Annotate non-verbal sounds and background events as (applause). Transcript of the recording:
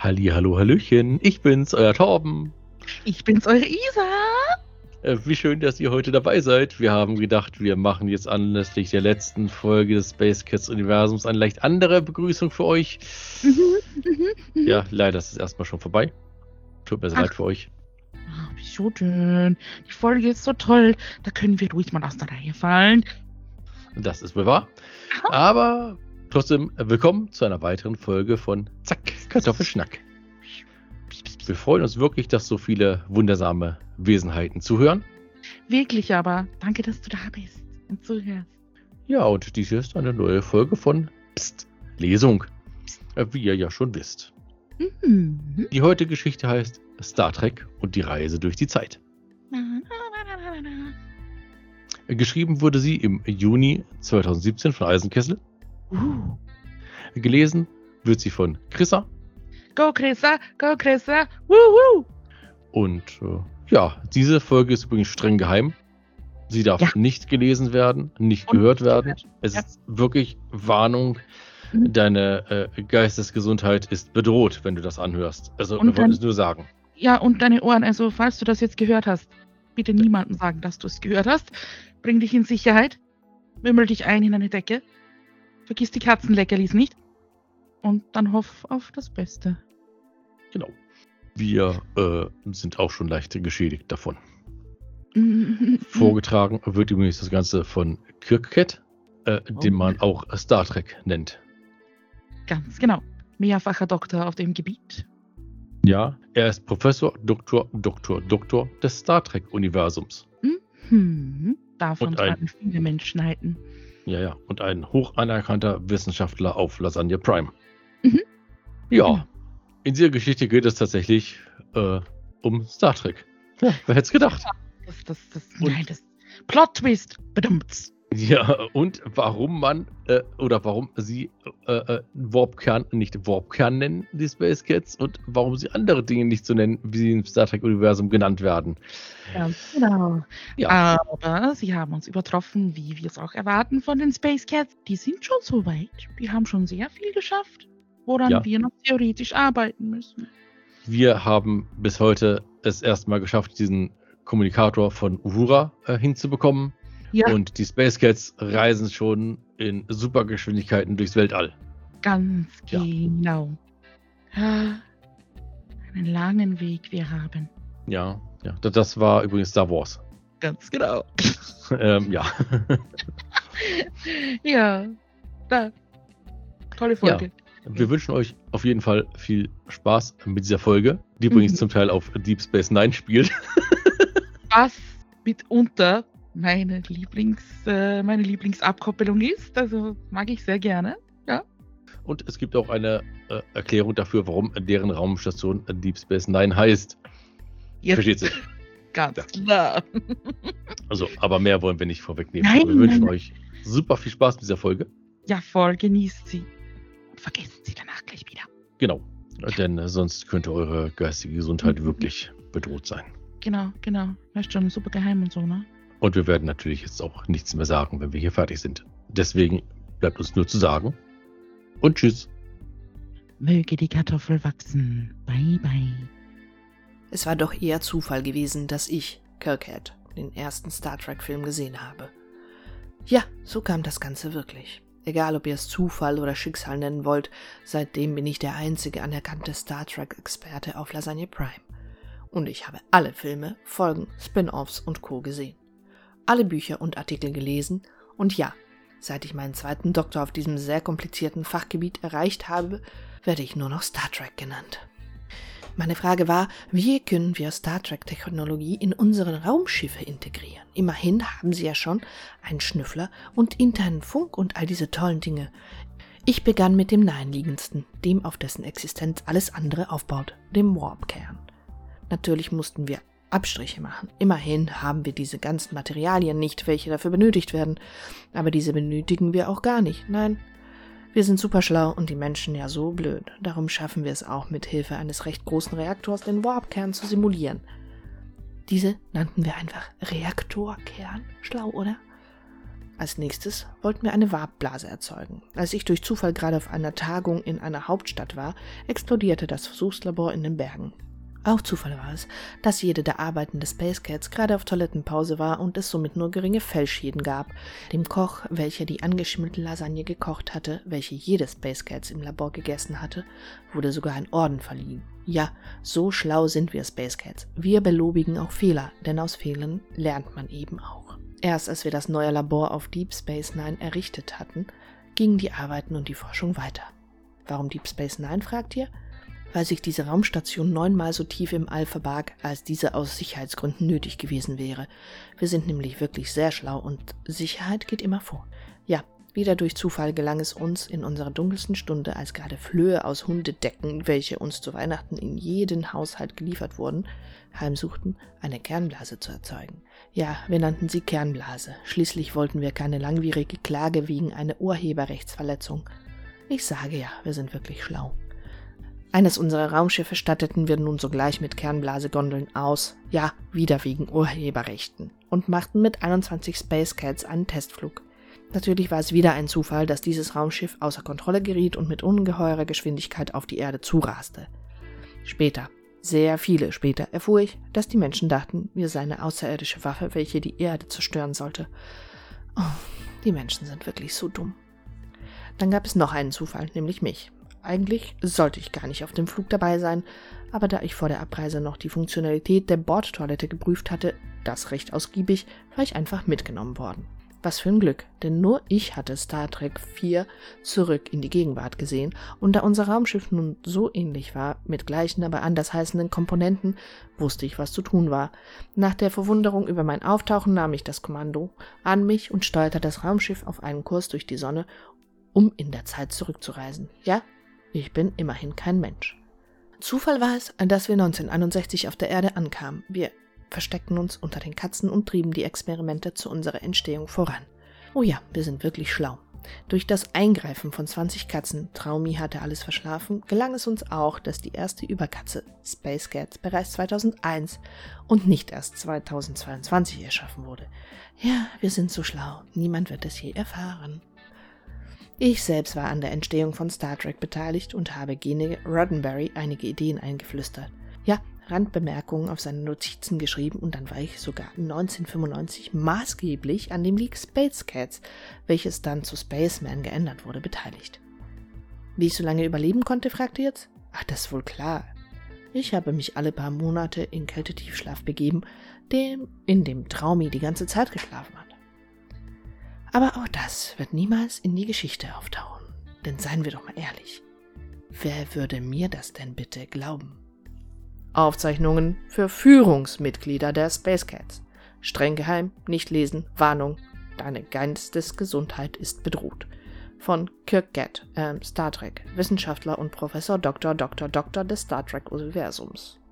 Halli, hallo, hallöchen. Ich bin's, euer Torben. Ich bin's, eure Isa. Äh, wie schön, dass ihr heute dabei seid. Wir haben gedacht, wir machen jetzt anlässlich der letzten Folge des Space Cats Universums eine leicht andere Begrüßung für euch. Mhm, mhm, mhm. ja, leider ist es erstmal schon vorbei. Tut mir sehr leid für euch. Oh, wie so schön. Die Folge ist so toll. Da können wir ruhig mal aus der Reihe fallen. Das ist wohl wahr. Aber trotzdem äh, willkommen zu einer weiteren Folge von Zack, Kartoffelschnack. Wir freuen uns wirklich, dass so viele wundersame Wesenheiten zuhören. Wirklich aber. Danke, dass du da bist und zuhörst. Ja, und dies ist eine neue Folge von Psst, Lesung. Äh, wie ihr ja schon wisst. Mhm. Die heutige Geschichte heißt Star Trek und die Reise durch die Zeit. Geschrieben wurde sie im Juni 2017 von Eisenkessel. Uh. Gelesen wird sie von Chrissa. Go Chrissa, go Chrissa, woo Und äh, ja, diese Folge ist übrigens streng geheim. Sie darf ja. nicht gelesen werden, nicht Und gehört werden. Es ja. ist wirklich Warnung. Mhm. Deine äh, Geistesgesundheit ist bedroht, wenn du das anhörst. Also, und wir wollen es nur sagen. Ja, und deine Ohren, also falls du das jetzt gehört hast, bitte niemandem sagen, dass du es gehört hast. Bring dich in Sicherheit. Wimmel dich ein in eine Decke. Vergiss die Katzenleckerlis nicht. Und dann hoff auf das Beste. Genau. Wir äh, sind auch schon leicht geschädigt davon. (laughs) Vorgetragen wird übrigens das Ganze von Kirkcat, äh, oh. den man auch Star Trek nennt. Ganz genau. Mehrfacher Doktor auf dem Gebiet. Ja, er ist Professor, Doktor, Doktor, Doktor des Star Trek-Universums. Mhm. Davon tragen viele Menschen halten. Ja, ja. Und ein hoch anerkannter Wissenschaftler auf Lasagne Prime. Mhm. Ja. Genau. In dieser Geschichte geht es tatsächlich äh, um Star Trek. Ja, wer hätte es gedacht? Das, das, das, nein, das Plot Twist. Bedummt. Ja, und warum man äh, oder warum sie äh, äh, Warpkern nicht Warpkern nennen, die Space Cats, und warum sie andere Dinge nicht so nennen, wie sie im Star Trek-Universum genannt werden. Ganz genau. Ja. Aber sie haben uns übertroffen, wie wir es auch erwarten von den Space Cats. Die sind schon so weit. Die haben schon sehr viel geschafft, woran ja. wir noch theoretisch arbeiten müssen. Wir haben bis heute es erstmal geschafft, diesen Kommunikator von Uhura äh, hinzubekommen ja. Und die Space Cats reisen schon in Supergeschwindigkeiten durchs Weltall. Ganz ja. genau. einen langen Weg wir haben. Ja, ja. Das war übrigens Star Wars. Ganz genau. (laughs) ähm, ja. (laughs) ja. Da. Tolle Folge. Wir wünschen euch auf jeden Fall viel Spaß mit dieser Folge, die übrigens mhm. zum Teil auf Deep Space Nine spielt. (laughs) Was mitunter meine Lieblings, äh, meine Lieblingsabkoppelung ist. Also mag ich sehr gerne. Ja. Und es gibt auch eine äh, Erklärung dafür, warum deren Raumstation Deep Space Nine heißt. Jetzt. Versteht sich. (laughs) Ganz ja. klar. (laughs) Also, aber mehr wollen wir nicht vorwegnehmen. Nein, wir wünschen nein. euch super viel Spaß mit dieser Folge. Ja, voll. Genießt sie. Und vergesst sie danach gleich wieder. Genau. Ja. Denn äh, sonst könnte eure geistige Gesundheit mhm. wirklich bedroht sein. Genau, genau. Weißt schon, super geheim und so, ne? Und wir werden natürlich jetzt auch nichts mehr sagen, wenn wir hier fertig sind. Deswegen bleibt uns nur zu sagen. Und tschüss. Möge die Kartoffel wachsen. Bye bye. Es war doch eher Zufall gewesen, dass ich, Kirkhead, den ersten Star Trek-Film gesehen habe. Ja, so kam das Ganze wirklich. Egal, ob ihr es Zufall oder Schicksal nennen wollt, seitdem bin ich der einzige anerkannte Star Trek-Experte auf Lasagne Prime. Und ich habe alle Filme, Folgen, Spin-offs und Co. gesehen alle Bücher und Artikel gelesen und ja, seit ich meinen zweiten Doktor auf diesem sehr komplizierten Fachgebiet erreicht habe, werde ich nur noch Star Trek genannt. Meine Frage war, wie können wir Star Trek-Technologie in unsere Raumschiffe integrieren? Immerhin haben sie ja schon einen Schnüffler und internen Funk und all diese tollen Dinge. Ich begann mit dem naheliegendsten, dem auf dessen Existenz alles andere aufbaut, dem Warp-Kern. Natürlich mussten wir Abstriche machen. Immerhin haben wir diese ganzen Materialien nicht, welche dafür benötigt werden. Aber diese benötigen wir auch gar nicht. Nein, wir sind super schlau und die Menschen ja so blöd. Darum schaffen wir es auch mit Hilfe eines recht großen Reaktors, den Warpkern zu simulieren. Diese nannten wir einfach Reaktorkern. Schlau, oder? Als nächstes wollten wir eine Warpblase erzeugen. Als ich durch Zufall gerade auf einer Tagung in einer Hauptstadt war, explodierte das Versuchslabor in den Bergen. Auch Zufall war es, dass jede der arbeitenden Space Cats gerade auf Toilettenpause war und es somit nur geringe Fellschäden gab. Dem Koch, welcher die angeschimmelte Lasagne gekocht hatte, welche jede Space Cats im Labor gegessen hatte, wurde sogar ein Orden verliehen. Ja, so schlau sind wir Space Cats. Wir belobigen auch Fehler, denn aus Fehlern lernt man eben auch. Erst als wir das neue Labor auf Deep Space Nine errichtet hatten, gingen die Arbeiten und die Forschung weiter. Warum Deep Space Nine, fragt ihr? Weil sich diese Raumstation neunmal so tief im All verbarg, als diese aus Sicherheitsgründen nötig gewesen wäre. Wir sind nämlich wirklich sehr schlau und Sicherheit geht immer vor. Ja, wieder durch Zufall gelang es uns in unserer dunkelsten Stunde, als gerade Flöhe aus Hundedecken, welche uns zu Weihnachten in jeden Haushalt geliefert wurden, heimsuchten, eine Kernblase zu erzeugen. Ja, wir nannten sie Kernblase. Schließlich wollten wir keine langwierige Klage wegen einer Urheberrechtsverletzung. Ich sage ja, wir sind wirklich schlau. Eines unserer Raumschiffe statteten wir nun sogleich mit Kernblasegondeln aus, ja, wieder wegen Urheberrechten, und machten mit 21 Space Cats einen Testflug. Natürlich war es wieder ein Zufall, dass dieses Raumschiff außer Kontrolle geriet und mit ungeheurer Geschwindigkeit auf die Erde zuraste. Später, sehr viele später, erfuhr ich, dass die Menschen dachten, wir seien eine außerirdische Waffe, welche die Erde zerstören sollte. Oh, die Menschen sind wirklich so dumm. Dann gab es noch einen Zufall, nämlich mich. Eigentlich sollte ich gar nicht auf dem Flug dabei sein, aber da ich vor der Abreise noch die Funktionalität der Bordtoilette geprüft hatte, das recht ausgiebig, war ich einfach mitgenommen worden. Was für ein Glück, denn nur ich hatte Star Trek 4 zurück in die Gegenwart gesehen, und da unser Raumschiff nun so ähnlich war, mit gleichen, aber anders heißenden Komponenten, wusste ich, was zu tun war. Nach der Verwunderung über mein Auftauchen nahm ich das Kommando an mich und steuerte das Raumschiff auf einen Kurs durch die Sonne, um in der Zeit zurückzureisen. Ja, ich bin immerhin kein Mensch. Zufall war es, dass wir 1961 auf der Erde ankamen. Wir versteckten uns unter den Katzen und trieben die Experimente zu unserer Entstehung voran. Oh ja, wir sind wirklich schlau. Durch das Eingreifen von 20 Katzen, Traumi hatte alles verschlafen, gelang es uns auch, dass die erste Überkatze, Space Cats, bereits 2001 und nicht erst 2022 erschaffen wurde. Ja, wir sind so schlau, niemand wird es je erfahren. Ich selbst war an der Entstehung von Star Trek beteiligt und habe Gene Roddenberry einige Ideen eingeflüstert. Ja, Randbemerkungen auf seine Notizen geschrieben und dann war ich sogar 1995 maßgeblich an dem League Space Cats, welches dann zu Spaceman geändert wurde, beteiligt. Wie ich so lange überleben konnte, fragt ihr jetzt? Ach, das ist wohl klar. Ich habe mich alle paar Monate in Kältetiefschlaf begeben, dem, in dem Traumi die ganze Zeit geschlafen hat. Aber auch das wird niemals in die Geschichte auftauchen. Denn seien wir doch mal ehrlich, wer würde mir das denn bitte glauben? Aufzeichnungen für Führungsmitglieder der Space Cats. Streng geheim, nicht lesen, Warnung, deine Geistesgesundheit ist bedroht. Von Kirk Gatt, äh, Star Trek, Wissenschaftler und Professor Dr. Dr. Dr. des Star Trek-Universums.